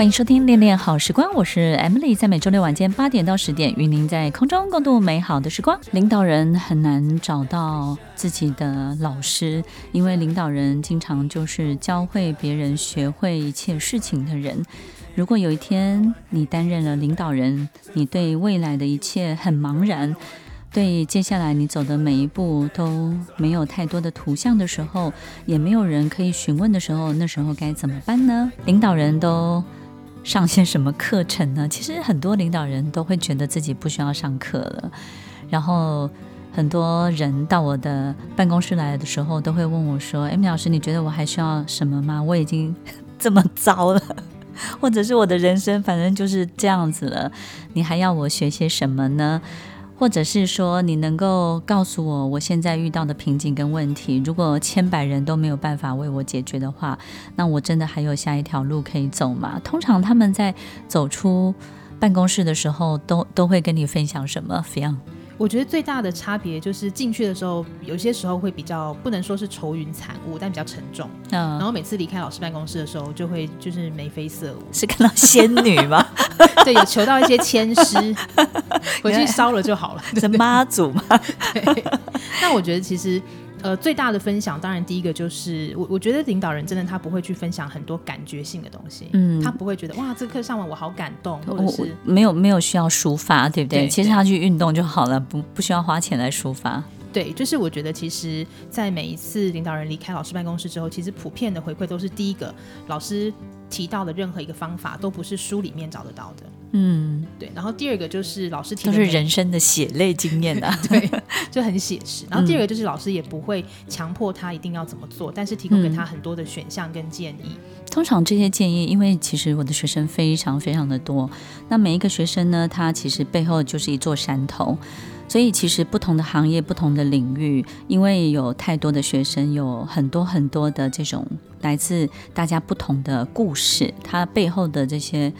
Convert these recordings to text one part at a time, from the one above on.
欢迎收听《恋恋好时光》，我是 Emily，在每周六晚间八点到十点，与您在空中共度美好的时光。领导人很难找到自己的老师，因为领导人经常就是教会别人学会一切事情的人。如果有一天你担任了领导人，你对未来的一切很茫然，对接下来你走的每一步都没有太多的图像的时候，也没有人可以询问的时候，那时候该怎么办呢？领导人都上些什么课程呢？其实很多领导人都会觉得自己不需要上课了。然后很多人到我的办公室来的时候，都会问我说哎，米老师，你觉得我还需要什么吗？我已经这么糟了，或者是我的人生反正就是这样子了，你还要我学些什么呢？”或者是说，你能够告诉我我现在遇到的瓶颈跟问题，如果千百人都没有办法为我解决的话，那我真的还有下一条路可以走吗？通常他们在走出办公室的时候，都都会跟你分享什么？Fion？我觉得最大的差别就是进去的时候，有些时候会比较不能说是愁云惨雾，但比较沉重。嗯，然后每次离开老师办公室的时候，就会就是眉飞色舞。是看到仙女吗？对，有求到一些签诗，回去烧了就好了。是妈祖吗？对。那我觉得其实。呃，最大的分享，当然第一个就是我，我觉得领导人真的他不会去分享很多感觉性的东西，嗯，他不会觉得哇，这个课上完我好感动，或者是没有没有需要抒发，对不对？对，其实他去运动就好了，不不需要花钱来抒发。对，就是我觉得其实，在每一次领导人离开老师办公室之后，其实普遍的回馈都是第一个，老师提到的任何一个方法都不是书里面找得到的。嗯，对。然后第二个就是老师提的都是人生的血泪经验啊，对，就很写实。然后第二个就是老师也不会强迫他一定要怎么做，但是提供给他很多的选项跟建议。通常这些建议，因为其实我的学生非常非常的多，那每一个学生呢，他其实背后就是一座山头。所以其实不同的行业、不同的领域，因为有太多的学生，有很多很多的这种来自大家不同的故事，它背后的这些。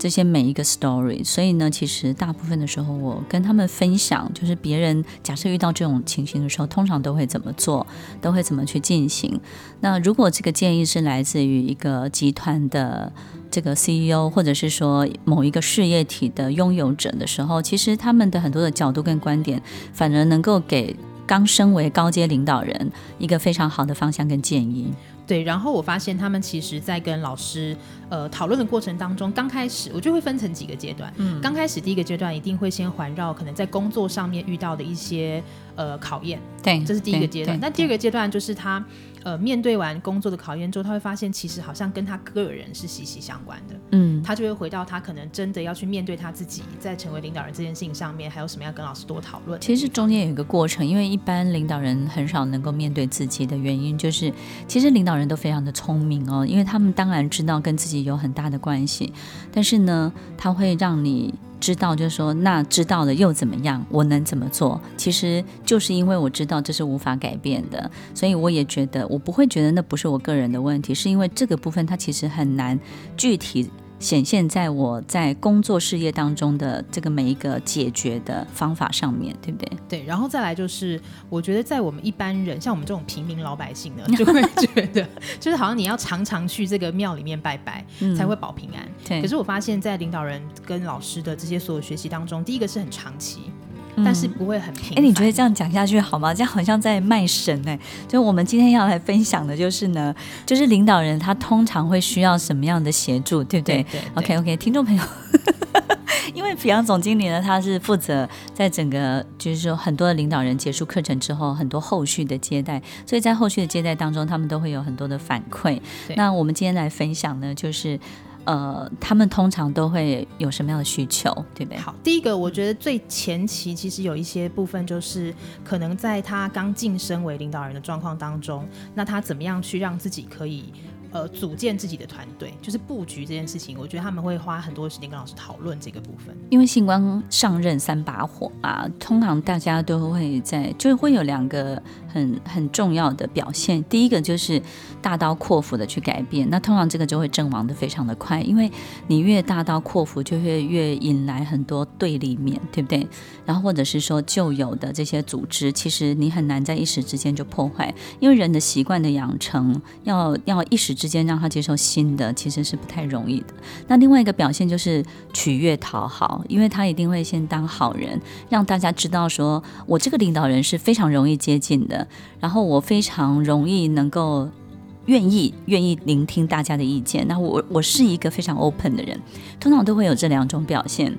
这些每一个 story，所以呢，其实大部分的时候，我跟他们分享，就是别人假设遇到这种情形的时候，通常都会怎么做，都会怎么去进行。那如果这个建议是来自于一个集团的这个 CEO，或者是说某一个事业体的拥有者的时候，其实他们的很多的角度跟观点，反而能够给刚升为高阶领导人一个非常好的方向跟建议。对，然后我发现他们其实，在跟老师呃讨论的过程当中，刚开始我就会分成几个阶段。嗯，刚开始第一个阶段一定会先环绕可能在工作上面遇到的一些呃考验，对，这是第一个阶段。那第二个阶段就是他。呃，面对完工作的考验之后，他会发现其实好像跟他个人是息息相关的。嗯，他就会回到他可能真的要去面对他自己，在成为领导人这件事情上面，还有什么要跟老师多讨论。其实中间有一个过程，因为一般领导人很少能够面对自己的原因，就是其实领导人都非常的聪明哦，因为他们当然知道跟自己有很大的关系，但是呢，他会让你。知道就是说，那知道了又怎么样？我能怎么做？其实就是因为我知道这是无法改变的，所以我也觉得我不会觉得那不是我个人的问题，是因为这个部分它其实很难具体。显现在我在工作事业当中的这个每一个解决的方法上面，对不对？对，然后再来就是，我觉得在我们一般人，像我们这种平民老百姓呢，就会 觉得，就是好像你要常常去这个庙里面拜拜，嗯、才会保平安。对。可是我发现，在领导人跟老师的这些所有学习当中，第一个是很长期。但是不会很平。哎，你觉得这样讲下去好吗？这样好像在卖神哎。就我们今天要来分享的就是呢，就是领导人他通常会需要什么样的协助，对不对？对，对，对。OK OK，听众朋友，因为 Fion 总经理呢，他是负责在整个就是说很多的领导人结束课程之后，很多后续的接待，所以在后续的接待当中，他们都会有很多的反馈。那我们今天来分享呢，就是。呃，他们通常都会有什么样的需求，对不对？好，第一个，我觉得最前期其实有一些部分，就是可能在他刚晋升为领导人的状况当中，那他怎么样去让自己可以呃组建自己的团队，就是布局这件事情，我觉得他们会花很多时间跟老师讨论这个部分。因为星光上任三把火啊，通常大家都会在，就会有两个很很重要的表现。第一个就是大刀阔斧的去改变，那通常这个就会阵亡的非常的快，因为你越大刀阔斧，就会越引来很多对立面，对不对？然后或者是说旧有的这些组织，其实你很难在一时之间就破坏，因为人的习惯的养成，要要一时之间让他接受新的，其实是不太容易的。那另外一个表现就是取悦讨好，因为他一定会先当好人，让大家知道说我这个领导人是非常容易接近的，然后我非常容易能够愿意愿意聆听大家的意见。那我我是一个非常 open 的人，通常都会有这两种表现。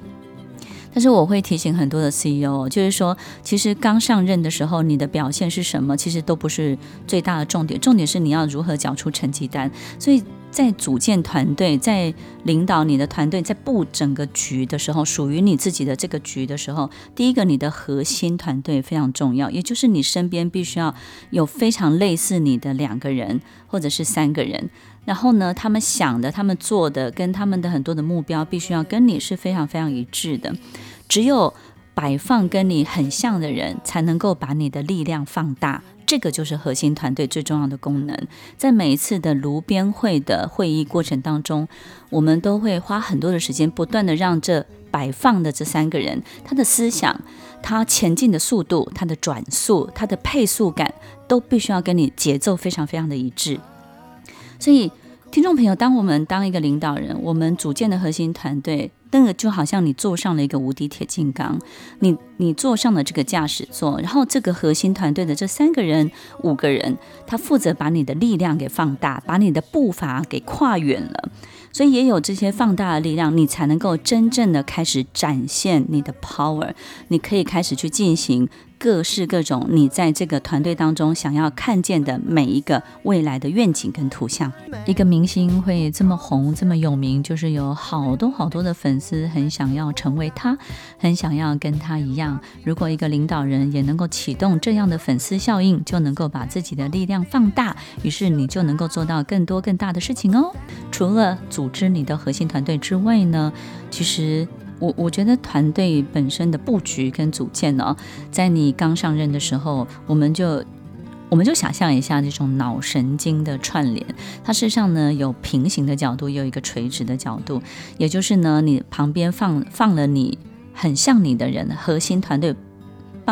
但是我会提醒很多的 CEO，就是说，其实刚上任的时候，你的表现是什么，其实都不是最大的重点，重点是你要如何缴出成绩单。所以在组建团队，在领导你的团队，在布整个局的时候，属于你自己的这个局的时候，第一个，你的核心团队非常重要，也就是你身边必须要有非常类似你的两个人或者是三个人。然后呢，他们想的、他们做的，跟他们的很多的目标，必须要跟你是非常非常一致的。只有摆放跟你很像的人，才能够把你的力量放大。这个就是核心团队最重要的功能。在每一次的炉边会的会议过程当中，我们都会花很多的时间，不断地让这摆放的这三个人，他的思想、他前进的速度、他的转速、他的配速感，都必须要跟你节奏非常非常的一致。所以，听众朋友，当我们当一个领导人，我们组建的核心团队，那个就好像你坐上了一个无敌铁金刚，你你坐上了这个驾驶座，然后这个核心团队的这三个人、五个人，他负责把你的力量给放大，把你的步伐给跨远了。所以，也有这些放大的力量，你才能够真正的开始展现你的 power，你可以开始去进行。各式各种，你在这个团队当中想要看见的每一个未来的愿景跟图像。一个明星会这么红，这么有名，就是有好多好多的粉丝很想要成为他，很想要跟他一样。如果一个领导人也能够启动这样的粉丝效应，就能够把自己的力量放大，于是你就能够做到更多更大的事情哦。除了组织你的核心团队之外呢，其实。我我觉得团队本身的布局跟组建呢，在你刚上任的时候，我们就我们就想象一下这种脑神经的串联，它事实上呢有平行的角度，也有一个垂直的角度，也就是呢，你旁边放放了你很像你的人，核心团队。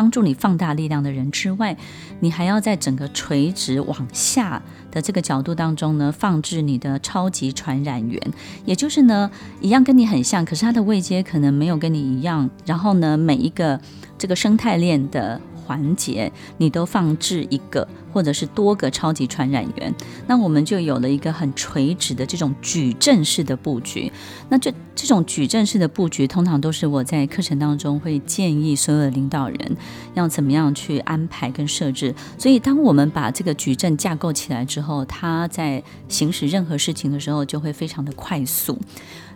帮助你放大力量的人之外，你还要在整个垂直往下的这个角度当中呢，放置你的超级传染源，也就是呢，一样跟你很像，可是他的位阶可能没有跟你一样。然后呢，每一个这个生态链的。环节，你都放置一个或者是多个超级传染源，那我们就有了一个很垂直的这种矩阵式的布局。那这这种矩阵式的布局，通常都是我在课程当中会建议所有的领导人要怎么样去安排跟设置。所以，当我们把这个矩阵架构起来之后，他在行使任何事情的时候，就会非常的快速。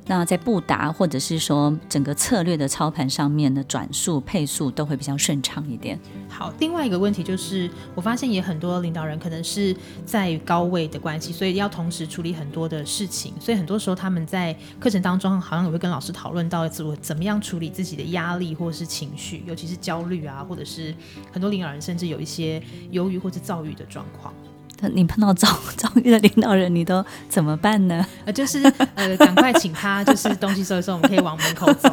那在布达或者是说整个策略的操盘上面的转速配速都会比较顺畅一点。好，另外一个问题就是，我发现也很多领导人可能是在高位的关系，所以要同时处理很多的事情，所以很多时候他们在课程当中好像也会跟老师讨论到怎么怎么样处理自己的压力或是情绪，尤其是焦虑啊，或者是很多领导人甚至有一些忧郁或者躁郁的状况。你碰到遭 遭遇的领导人，你都怎么办呢？呃，就是呃，赶快请他，就是东西收一收，我们可以往门口走。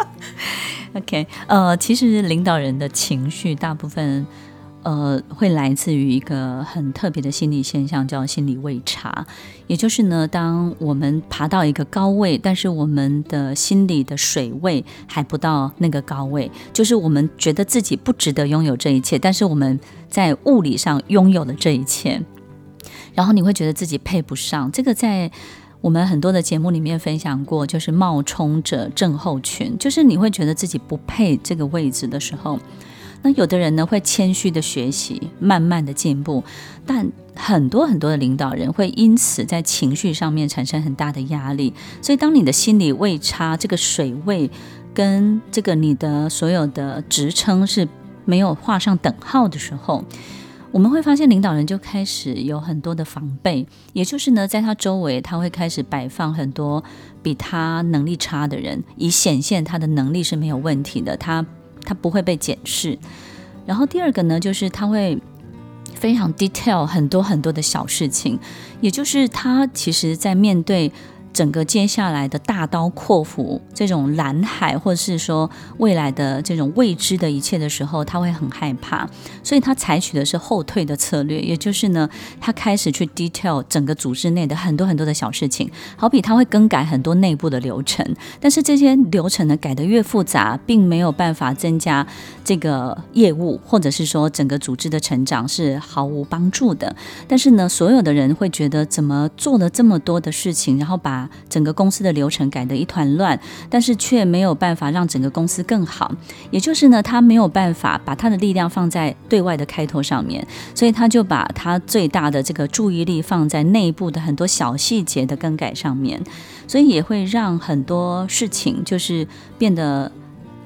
OK，呃，其实领导人的情绪大部分。呃，会来自于一个很特别的心理现象，叫心理位差。也就是呢，当我们爬到一个高位，但是我们的心理的水位还不到那个高位，就是我们觉得自己不值得拥有这一切，但是我们在物理上拥有了这一切，然后你会觉得自己配不上。这个在我们很多的节目里面分享过，就是冒充者症候群，就是你会觉得自己不配这个位置的时候。那有的人呢，会谦虚的学习，慢慢的进步，但很多很多的领导人会因此在情绪上面产生很大的压力。所以，当你的心理位差，这个水位跟这个你的所有的职称是没有画上等号的时候，我们会发现领导人就开始有很多的防备，也就是呢，在他周围他会开始摆放很多比他能力差的人，以显现他的能力是没有问题的，他他不会被检视。然后第二个呢，就是他会非常 detail 很多很多的小事情，也就是他其实在面对。整个接下来的大刀阔斧，这种蓝海，或者是说未来的这种未知的一切的时候，他会很害怕，所以他采取的是后退的策略，也就是呢，他开始去 detail 整个组织内的很多很多的小事情，好比他会更改很多内部的流程，但是这些流程呢，改得越复杂，并没有办法增加这个业务，或者是说整个组织的成长是毫无帮助的。但是呢，所有的人会觉得怎么做了这么多的事情，然后把整个公司的流程改得一团乱，但是却没有办法让整个公司更好。也就是呢，他没有办法把他的力量放在对外的开拓上面，所以他就把他最大的这个注意力放在内部的很多小细节的更改上面，所以也会让很多事情就是变得。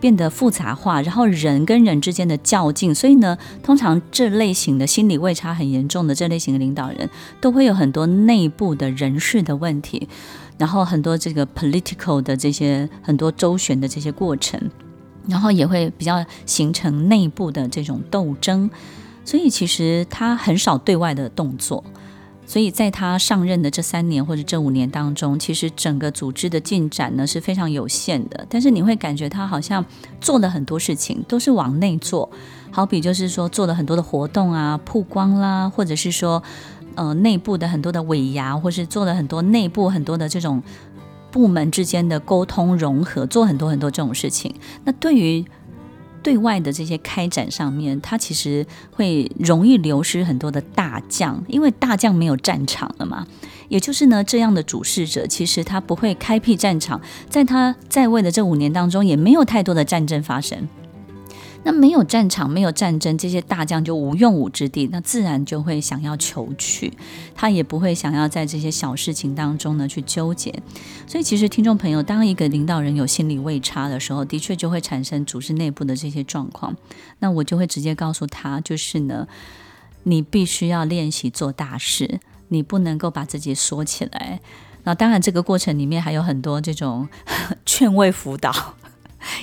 变得复杂化，然后人跟人之间的较劲，所以呢，通常这类型的心理位差很严重的这类型的领导人，都会有很多内部的人事的问题，然后很多这个 political 的这些很多周旋的这些过程，然后也会比较形成内部的这种斗争，所以其实他很少对外的动作。所以在他上任的这三年或者这五年当中，其实整个组织的进展呢是非常有限的。但是你会感觉他好像做了很多事情，都是往内做。好比就是说做了很多的活动啊，曝光啦，或者是说呃内部的很多的尾牙，或是做了很多内部很多的这种部门之间的沟通融合，做很多很多这种事情。那对于对外的这些开展上面，他其实会容易流失很多的大将，因为大将没有战场了嘛。也就是呢，这样的主事者其实他不会开辟战场，在他在位的这五年当中，也没有太多的战争发生。那没有战场，没有战争，这些大将就无用武之地，那自然就会想要求去，他也不会想要在这些小事情当中呢去纠结。所以，其实听众朋友，当一个领导人有心理位差的时候，的确就会产生组织内部的这些状况。那我就会直接告诉他，就是呢，你必须要练习做大事，你不能够把自己缩起来。那当然，这个过程里面还有很多这种 劝慰辅导。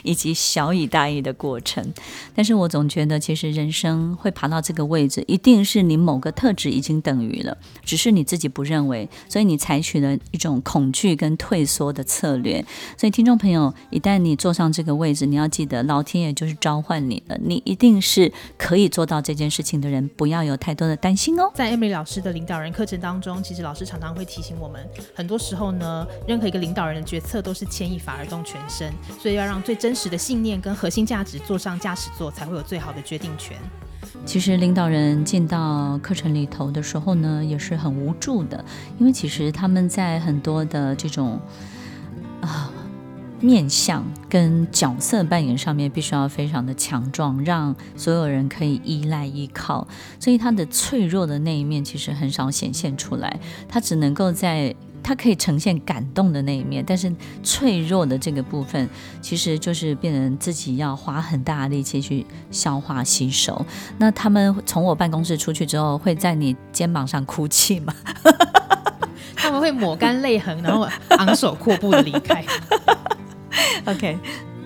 以及小以大意的过程，但是我总觉得，其实人生会爬到这个位置，一定是你某个特质已经等于了，只是你自己不认为，所以你采取了一种恐惧跟退缩的策略。所以，听众朋友，一旦你坐上这个位置，你要记得，老天爷就是召唤你了，你一定是可以做到这件事情的人，不要有太多的担心哦。在 Emily 老师的领导人课程当中，其实老师常常会提醒我们，很多时候呢，任何一个领导人的决策都是牵一发而动全身，所以要让最真的信念跟核心价值坐上驾驶座，才会有最好的决定权。其实领导人进到课程里头的时候呢，也是很无助的，因为其实他们在很多的这种啊、面相跟角色扮演上面，必须要非常的强壮，让所有人可以依赖依靠，所以他的脆弱的那一面其实很少显现出来，他只能够在。它可以呈现感动的那一面，但是脆弱的这个部分，其实就是变成自己要花很大的力气去消化吸收。那他们从我办公室出去之后，会在你肩膀上哭泣吗？他们会抹干泪痕，然后昂首阔步的离开。OK。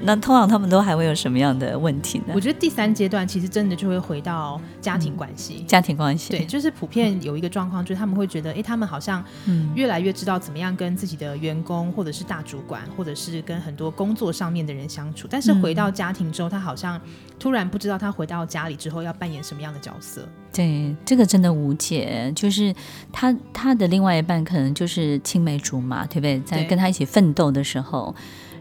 那通常他们都还会有什么样的问题呢？我觉得第三阶段其实真的就会回到家庭关系，嗯、家庭关系对，就是普遍有一个状况，就是他们会觉得，哎，他们好像越来越知道怎么样跟自己的员工，或者是大主管，或者是跟很多工作上面的人相处，但是回到家庭之后，他好像突然不知道他回到家里之后要扮演什么样的角色。对，这个真的无解。就是他他的另外一半可能就是青梅竹马，对不对？在跟他一起奋斗的时候。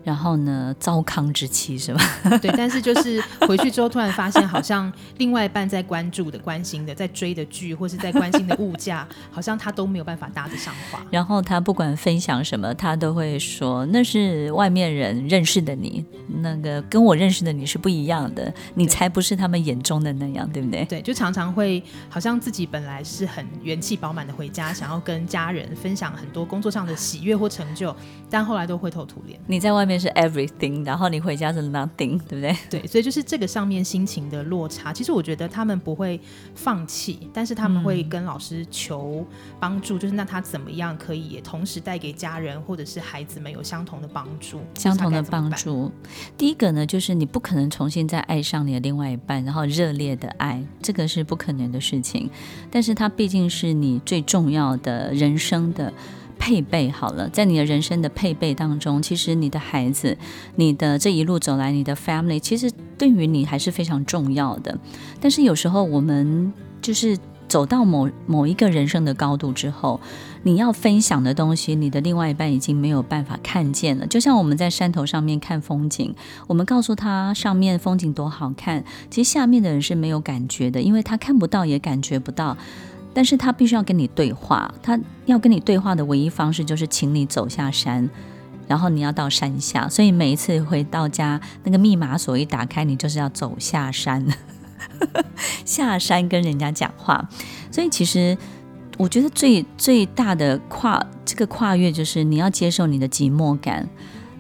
然后呢，糟糠之妻是吧？对，但是就是回去之后，突然发现好像另外一半在关注的、关心的、在追的剧，或是在关心的物价，好像他都没有办法搭得上话。然后他不管分享什么，他都会说那是外面人认识的你，那个跟我认识的你是不一样的，你才不是他们眼中的那样，对不对？对，就常常会好像自己本来是很元气饱满的回家，想要跟家人分享很多工作上的喜悦或成就，但后来都灰头土脸。你在外面。面是 everything，然后你回家是 nothing，对不对？对，所以就是这个上面心情的落差。其实我觉得他们不会放弃，但是他们会跟老师求帮助，嗯、就是那他怎么样可以也同时带给家人或者是孩子们有相同的帮助？相同的帮助。第一个呢，就是你不可能重新再爱上你的另外一半，然后热烈的爱，这个是不可能的事情。但是他毕竟是你最重要的人生的。配备好了，在你的人生的配备当中，其实你的孩子，你的这一路走来，你的 family，其实对于你还是非常重要的。但是有时候我们就是走到某某一个人生的高度之后，你要分享的东西，你的另外一半已经没有办法看见了。就像我们在山头上面看风景，我们告诉他上面风景多好看，其实下面的人是没有感觉的，因为他看不到，也感觉不到。但是他必须要跟你对话，他要跟你对话的唯一方式就是请你走下山，然后你要到山下。所以每一次回到家，那个密码锁一打开，你就是要走下山，下山跟人家讲话。所以其实我觉得最最大的跨这个跨越，就是你要接受你的寂寞感，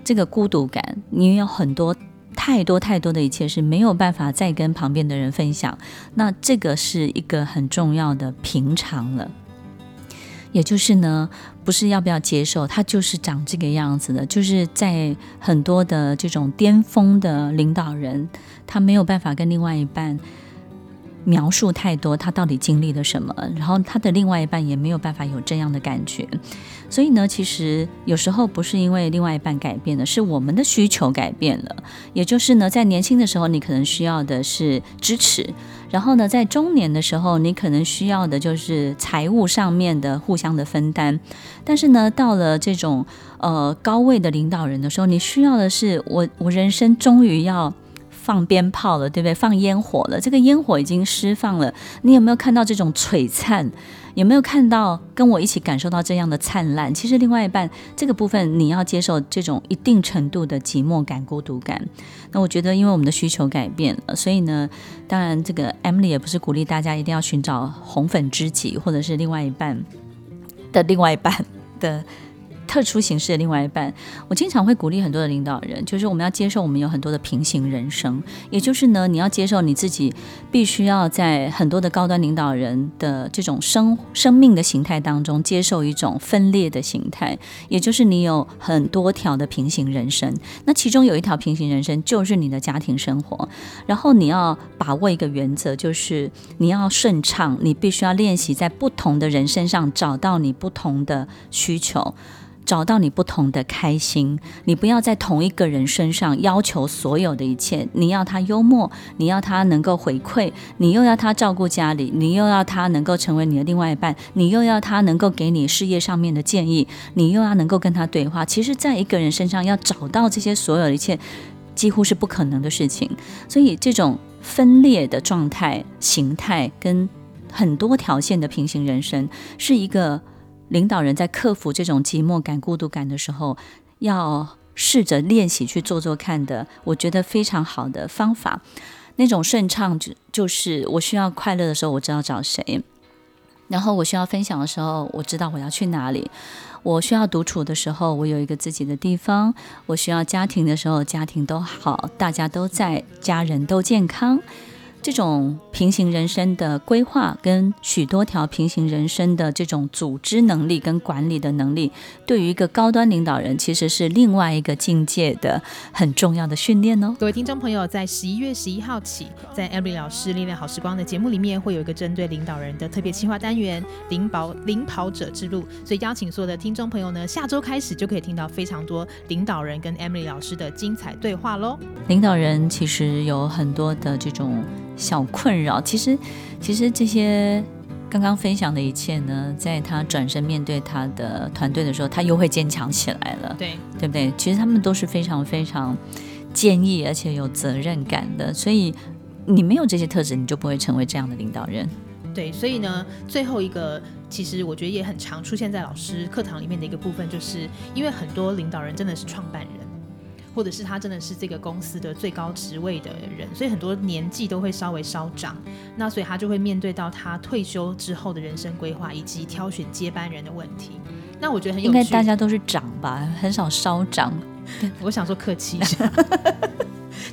这个孤独感，你有很多。太多太多的一切是没有办法再跟旁边的人分享，那这个是一个很重要的平常了。也就是呢，不是要不要接受，他就是长这个样子的，就是在很多的这种巅峰的领导人，他没有办法跟另外一半。描述太多，他到底经历了什么？然后他的另外一半也没有办法有这样的感觉，所以呢，其实有时候不是因为另外一半改变了，是我们的需求改变了。也就是呢，在年轻的时候，你可能需要的是支持；然后呢，在中年的时候，你可能需要的就是财务上面的互相的分担。但是呢，到了这种呃高位的领导人的时候，你需要的是我，我人生终于要。放鞭炮了，对不对？放烟火了，这个烟火已经释放了。你有没有看到这种璀璨？有没有看到跟我一起感受到这样的灿烂？其实另外一半这个部分，你要接受这种一定程度的寂寞感、孤独感。那我觉得，因为我们的需求改变了，所以呢，当然这个 Emily 也不是鼓励大家一定要寻找红粉知己，或者是另外一半的另外一半的。特殊形式的另外一半，我经常会鼓励很多的领导人，就是我们要接受我们有很多的平行人生，也就是呢，你要接受你自己必须要在很多的高端领导人的这种生生命的形态当中，接受一种分裂的形态，也就是你有很多条的平行人生。那其中有一条平行人生就是你的家庭生活，然后你要把握一个原则，就是你要顺畅，你必须要练习在不同的人身上找到你不同的需求。找到你不同的开心，你不要在同一个人身上要求所有的一切。你要他幽默，你要他能够回馈，你又要他照顾家里，你又要他能够成为你的另外一半，你又要他能够给你事业上面的建议，你又要能够跟他对话。其实，在一个人身上要找到这些所有的一切，几乎是不可能的事情。所以，这种分裂的状态、形态跟很多条线的平行人生，是一个。领导人在克服这种寂寞感、孤独感的时候，要试着练习去做做看的，我觉得非常好的方法。那种顺畅就就是我需要快乐的时候，我知道找谁；然后我需要分享的时候，我知道我要去哪里；我需要独处的时候，我有一个自己的地方；我需要家庭的时候，家庭都好，大家都在，家人都健康。这种平行人生的规划，跟许多条平行人生的这种组织能力跟管理的能力，对于一个高端领导人，其实是另外一个境界的很重要的训练哦。各位听众朋友，在十一月十一号起，在 Emily 老师历练好时光的节目里面，会有一个针对领导人的特别企划单元——领跑领跑者之路。所以邀请所有的听众朋友呢，下周开始就可以听到非常多领导人跟 Emily 老师的精彩对话喽。领导人其实有很多的这种。小困扰，其实，其实这些刚刚分享的一切呢，在他转身面对他的团队的时候，他又会坚强起来了，对，对不对？其实他们都是非常非常坚毅而且有责任感的，所以你没有这些特质，你就不会成为这样的领导人。对，所以呢，最后一个，其实我觉得也很常出现在老师课堂里面的一个部分，就是因为很多领导人真的是创办人。或者是他真的是这个公司的最高职位的人，所以很多年纪都会稍微稍长，那所以他就会面对到他退休之后的人生规划以及挑选接班人的问题。那我觉得很有，应该大家都是长吧，很少稍长。我想说客气一下。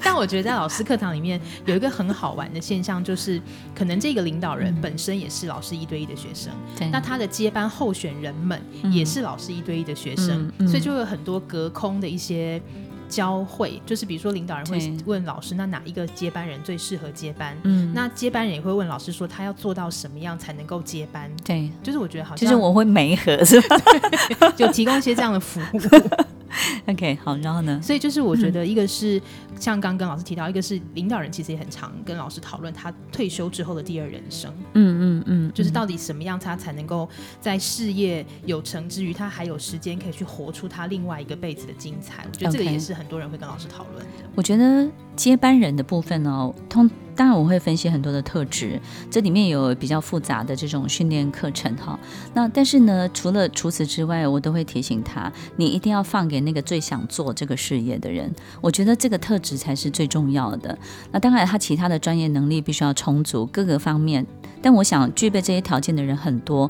但我觉得在老师课堂里面有一个很好玩的现象，就是可能这个领导人本身也是老师一对一的学生，嗯、那他的接班候选人们也是老师一对一的学生，嗯嗯、所以就有很多隔空的一些交汇，就是比如说领导人会问老师，那哪一个接班人最适合接班？嗯，那接班人也会问老师说，他要做到什么样才能够接班？对，就是我觉得好像，其实我会媒合是吧？就提供一些这样的服务。OK，好，然后呢？所以就是我觉得，一个是、嗯、像刚跟老师提到，一个是领导人其实也很常跟老师讨论他退休之后的第二人生。嗯嗯嗯，就是到底什么样他才能够在事业有成之余，他还有时间可以去活出他另外一个辈子的精彩。我觉得这个也是很多人会跟老师讨论的。我觉得接班人的部分哦，通。当然，我会分析很多的特质，这里面有比较复杂的这种训练课程哈。那但是呢，除了除此之外，我都会提醒他，你一定要放给那个最想做这个事业的人。我觉得这个特质才是最重要的。那当然，他其他的专业能力必须要充足，各个方面。但我想具备这些条件的人很多，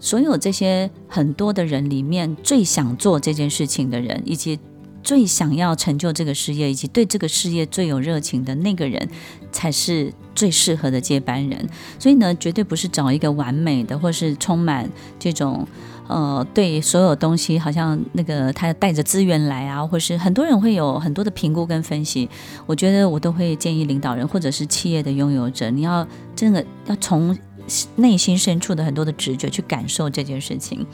所有这些很多的人里面，最想做这件事情的人，以及。最想要成就这个事业，以及对这个事业最有热情的那个人，才是最适合的接班人。所以呢，绝对不是找一个完美的，或是充满这种呃，对所有东西好像那个他带着资源来啊，或是很多人会有很多的评估跟分析。我觉得我都会建议领导人或者是企业的拥有者，你要真的要从内心深处的很多的直觉去感受这件事情。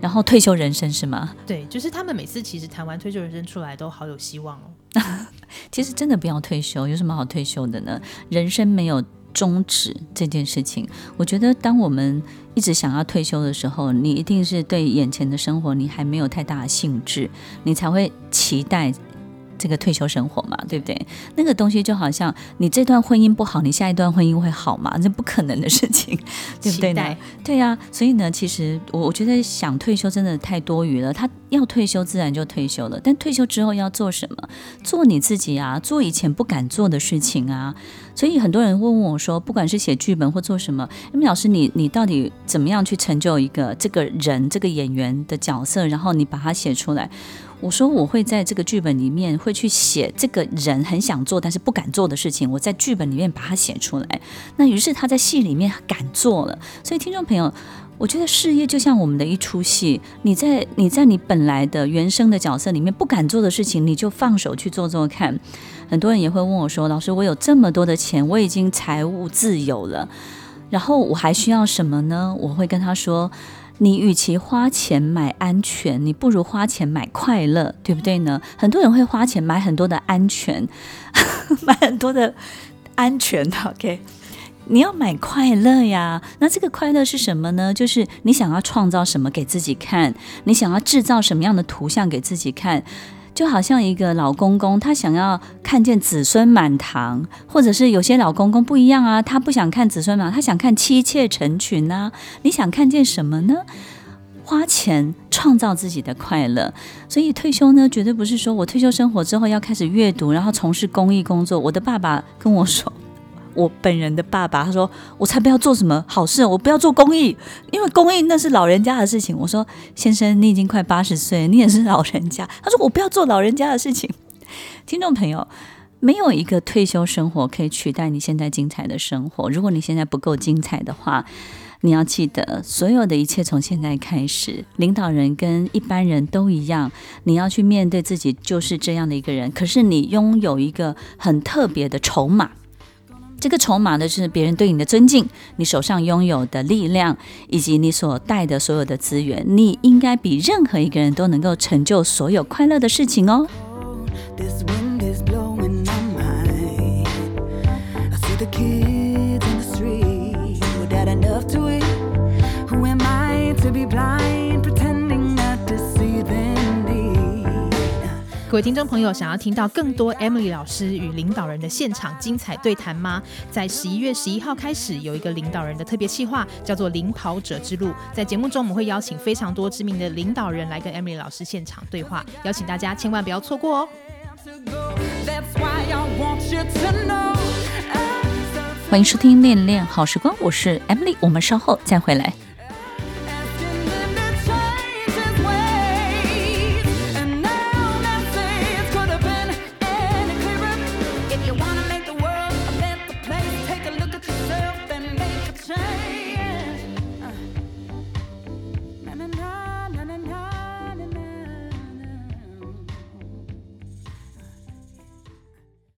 然后退休人生是吗？对，就是他们每次其实谈完退休人生出来都好有希望哦。其实真的不要退休，有什么好退休的呢？人生没有终止这件事情。我觉得当我们一直想要退休的时候，你一定是对眼前的生活你还没有太大的兴致，你才会期待。这个退休生活嘛，对不对？那个东西就好像你这段婚姻不好，你下一段婚姻会好吗？这不可能的事情，对不对呢？对呀、啊，所以呢，其实我我觉得想退休真的太多余了。他要退休自然就退休了，但退休之后要做什么？做你自己啊，做以前不敢做的事情啊。所以很多人会问我说，不管是写剧本或做什么，Emily 老师，你你到底怎么样去成就一个这个人这个演员的角色？然后你把它写出来。我说我会在这个剧本里面会去写这个人很想做但是不敢做的事情，我在剧本里面把它写出来。那于是他在戏里面敢做了。所以听众朋友，我觉得事业就像我们的一出戏，你在你在你本来的原生的角色里面不敢做的事情，你就放手去做做看。很多人也会问我说：“老师，我有这么多的钱，我已经财务自由了，然后我还需要什么呢？”我会跟他说。你与其花钱买安全，你不如花钱买快乐，对不对呢？很多人会花钱买很多的安全，买很多的安全。OK，你要买快乐呀。那这个快乐是什么呢？就是你想要创造什么给自己看，你想要制造什么样的图像给自己看。就好像一个老公公，他想要看见子孙满堂，或者是有些老公公不一样啊，他不想看子孙满，他想看妻妾成群啊。你想看见什么呢？花钱创造自己的快乐。所以退休呢，绝对不是说我退休生活之后要开始阅读，然后从事公益工作。我的爸爸跟我说。我本人的爸爸他说：“我才不要做什么好事，我不要做公益，因为公益那是老人家的事情。”我说：“先生，你已经快八十岁，你也是老人家。”他说：“我不要做老人家的事情。”听众朋友，没有一个退休生活可以取代你现在精彩的生活。如果你现在不够精彩的话，你要记得，所有的一切从现在开始。领导人跟一般人都一样，你要去面对自己就是这样的一个人。可是你拥有一个很特别的筹码。这个筹码呢，就是别人对你的尊敬，你手上拥有的力量，以及你所带的所有的资源，你应该比任何一个人都能够成就所有快乐的事情哦。各位听众朋友，想要听到更多 Emily 老师与领导人的现场精彩对谈吗？在十一月十一号开始，有一个领导人的特别企划，叫做《领跑者之路》。在节目中，我们会邀请非常多知名的领导人来跟 Emily 老师现场对话，邀请大家千万不要错过哦！欢迎收听《恋恋好时光》，我是 Emily，我们稍后再回来。